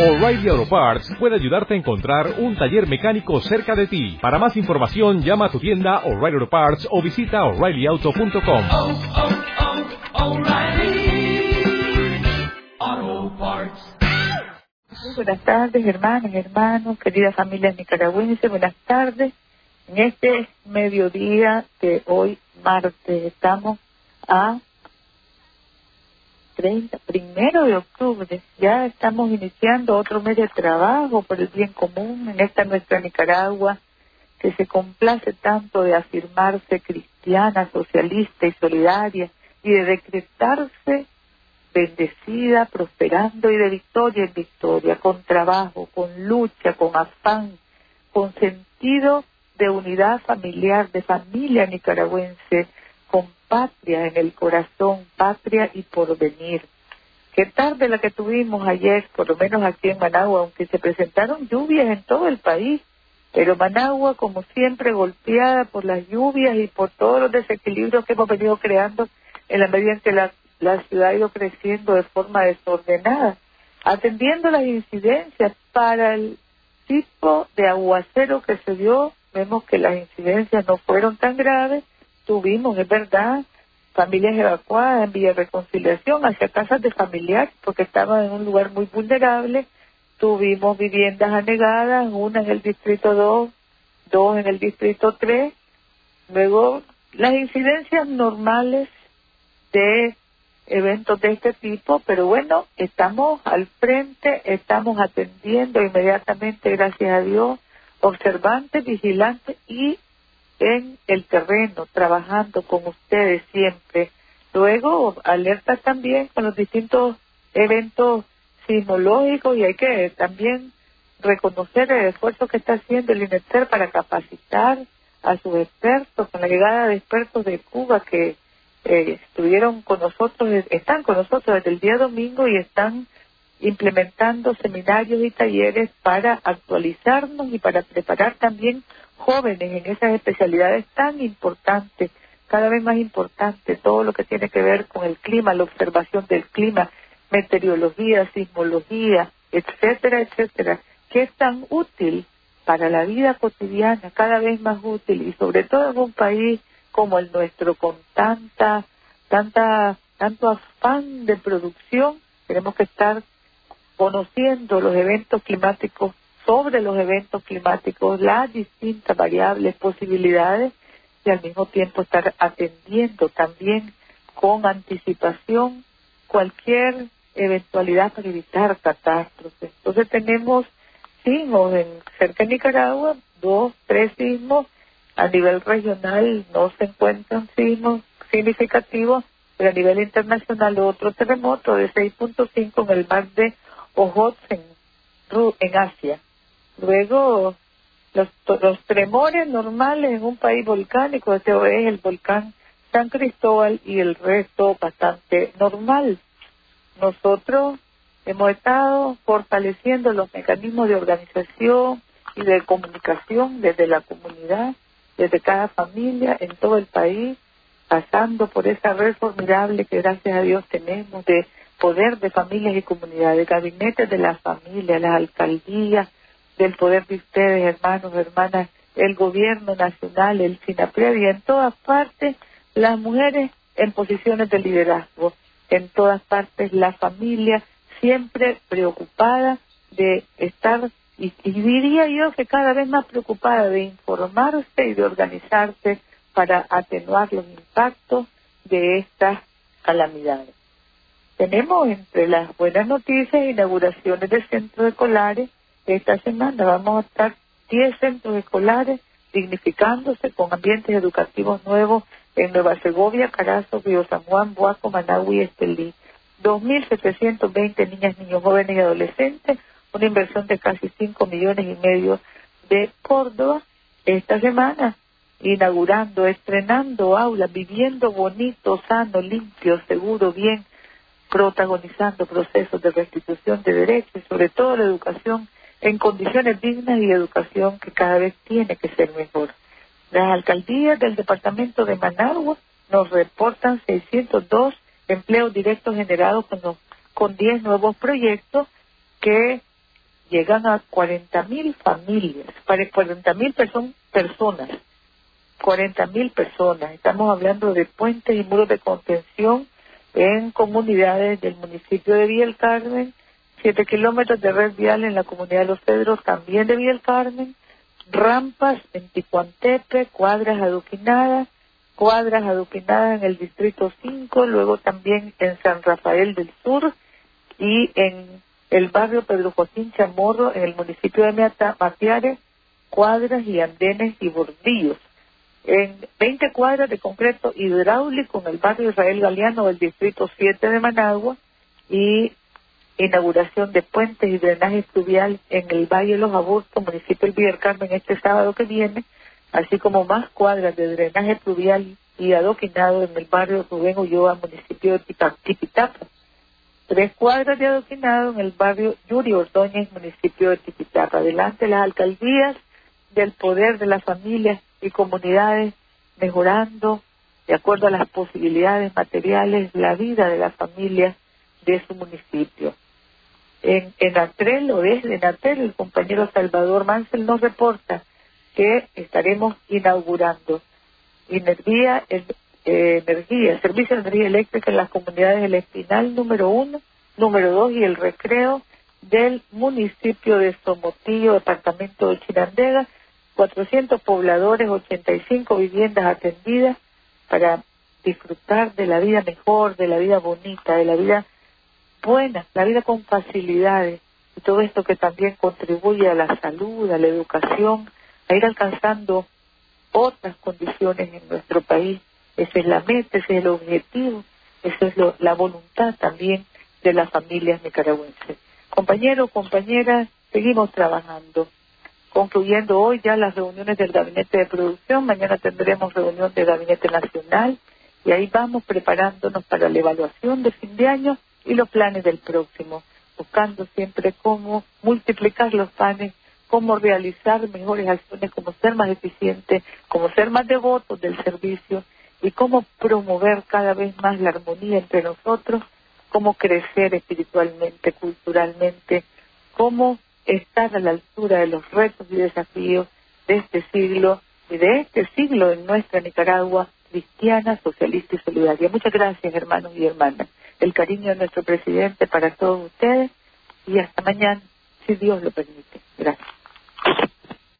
O'Reilly Auto Parts puede ayudarte a encontrar un taller mecánico cerca de ti. Para más información, llama a tu tienda O'Reilly Auto Parts o visita oreillyauto.com. Oh, oh, oh, buenas tardes, hermanas, hermanos, querida familia nicaragüense, buenas tardes. En este mediodía de hoy, martes, estamos a 30, primero de octubre, ya estamos iniciando otro mes de trabajo por el bien común. En esta nuestra Nicaragua, que se complace tanto de afirmarse cristiana, socialista y solidaria, y de decretarse bendecida, prosperando y de victoria en victoria, con trabajo, con lucha, con afán, con sentido de unidad familiar, de familia nicaragüense, con patria en el corazón, patria y porvenir. Qué tarde la que tuvimos ayer, por lo menos aquí en Managua, aunque se presentaron lluvias en todo el país, pero Managua, como siempre, golpeada por las lluvias y por todos los desequilibrios que hemos venido creando en la medida en que la, la ciudad ha ido creciendo de forma desordenada, atendiendo las incidencias para el tipo de aguacero que se dio, vemos que las incidencias no fueron tan graves, tuvimos, es verdad, familias evacuadas en Villa Reconciliación hacia casas de familiares porque estaban en un lugar muy vulnerable. Tuvimos viviendas anegadas, una en el distrito 2, dos en el distrito 3. Luego, las incidencias normales de eventos de este tipo, pero bueno, estamos al frente, estamos atendiendo inmediatamente, gracias a Dios, observantes, vigilantes y en el terreno, trabajando con ustedes siempre. Luego, alerta también con los distintos eventos sismológicos y hay que también reconocer el esfuerzo que está haciendo el INETER para capacitar a sus expertos, con la llegada de expertos de Cuba que eh, estuvieron con nosotros, están con nosotros desde el día domingo y están implementando seminarios y talleres para actualizarnos y para preparar también jóvenes en esas especialidades tan importantes, cada vez más importantes, todo lo que tiene que ver con el clima, la observación del clima, meteorología, sismología, etcétera, etcétera, que es tan útil para la vida cotidiana, cada vez más útil y sobre todo en un país como el nuestro con tanta, tanta, tanto afán de producción, tenemos que estar conociendo los eventos climáticos sobre los eventos climáticos, las distintas variables, posibilidades y al mismo tiempo estar atendiendo también con anticipación cualquier eventualidad para evitar catástrofes. Entonces tenemos sismos en cerca de Nicaragua, dos, tres sismos, a nivel regional no se encuentran sismos significativos, pero a nivel internacional otro terremoto de 6.5 en el mar de Ojotsk en Asia. Luego, los, los tremores normales en un país volcánico, este es el volcán San Cristóbal y el resto bastante normal. Nosotros hemos estado fortaleciendo los mecanismos de organización y de comunicación desde la comunidad, desde cada familia en todo el país, pasando por esa red formidable que gracias a Dios tenemos de poder de familias y comunidades, gabinetes de la familia, las alcaldías, del poder de ustedes, hermanos, hermanas, el gobierno nacional, el SINAPRED y en todas partes las mujeres en posiciones de liderazgo, en todas partes la familia siempre preocupada de estar, y, diría yo que cada vez más preocupada de informarse y de organizarse para atenuar los impactos de estas calamidades. Tenemos entre las buenas noticias inauguraciones de centros escolares, esta semana vamos a estar 10 centros escolares dignificándose con ambientes educativos nuevos en Nueva Segovia, Carazo, Río San Juan, Buaco, Managua y Estelí. 2.720 niñas, niños, jóvenes y adolescentes, una inversión de casi 5 millones y medio de Córdoba esta semana, inaugurando, estrenando aulas, viviendo bonito, sano, limpio, seguro, bien, protagonizando procesos de restitución de derechos y sobre todo la educación en condiciones dignas y educación que cada vez tiene que ser mejor. Las alcaldías del departamento de Managua nos reportan 602 empleos directos generados con, con 10 nuevos proyectos que llegan a 40.000 familias, 40.000 person personas, 40.000 personas. Estamos hablando de puentes y muros de contención en comunidades del municipio de Villa Carmen, 7 kilómetros de red vial en la comunidad de Los Pedros, también de Villa Carmen, rampas en Ticuantepe, cuadras adoquinadas, cuadras adoquinadas en el distrito 5, luego también en San Rafael del Sur y en el barrio Pedro Josín Chamorro, en el municipio de Matiare, cuadras y andenes y bordillos. En 20 cuadras de concreto hidráulico en el barrio Israel Galeano del distrito 7 de Managua y inauguración de puentes y drenaje fluvial en el Valle de los Abortos, municipio del Villar Carmen, este sábado que viene, así como más cuadras de drenaje fluvial y adoquinado en el barrio Rubén Ulloa, municipio de Tipitapa. Tres cuadras de adoquinado en el barrio Yuri Ordóñez, municipio de Tipitapa. Adelante las alcaldías del poder de las familias y comunidades, mejorando, de acuerdo a las posibilidades materiales, la vida de las familias de su municipio. En, en o desde Atrel, el compañero Salvador Mansell nos reporta que estaremos inaugurando energía, eh, energía, servicio de energía eléctrica en las comunidades del Espinal número uno, número dos y el recreo del municipio de Somotillo, departamento de Chirandega, 400 pobladores, 85 viviendas atendidas para disfrutar de la vida mejor, de la vida bonita, de la vida buena, la vida con facilidades y todo esto que también contribuye a la salud, a la educación, a ir alcanzando otras condiciones en nuestro país. Esa es la meta, ese es el objetivo, esa es la voluntad también de las familias nicaragüenses. Compañeros, compañeras, seguimos trabajando. Concluyendo hoy ya las reuniones del gabinete de producción, mañana tendremos reunión del gabinete nacional y ahí vamos preparándonos para la evaluación de fin de año y los planes del próximo, buscando siempre cómo multiplicar los planes, cómo realizar mejores acciones, cómo ser más eficientes, cómo ser más devotos del servicio y cómo promover cada vez más la armonía entre nosotros, cómo crecer espiritualmente, culturalmente, cómo estar a la altura de los retos y desafíos de este siglo y de este siglo en nuestra Nicaragua cristiana, socialista y solidaria. Muchas gracias, hermanos y hermanas el cariño de nuestro presidente para todos ustedes y hasta mañana, si Dios lo permite. Gracias.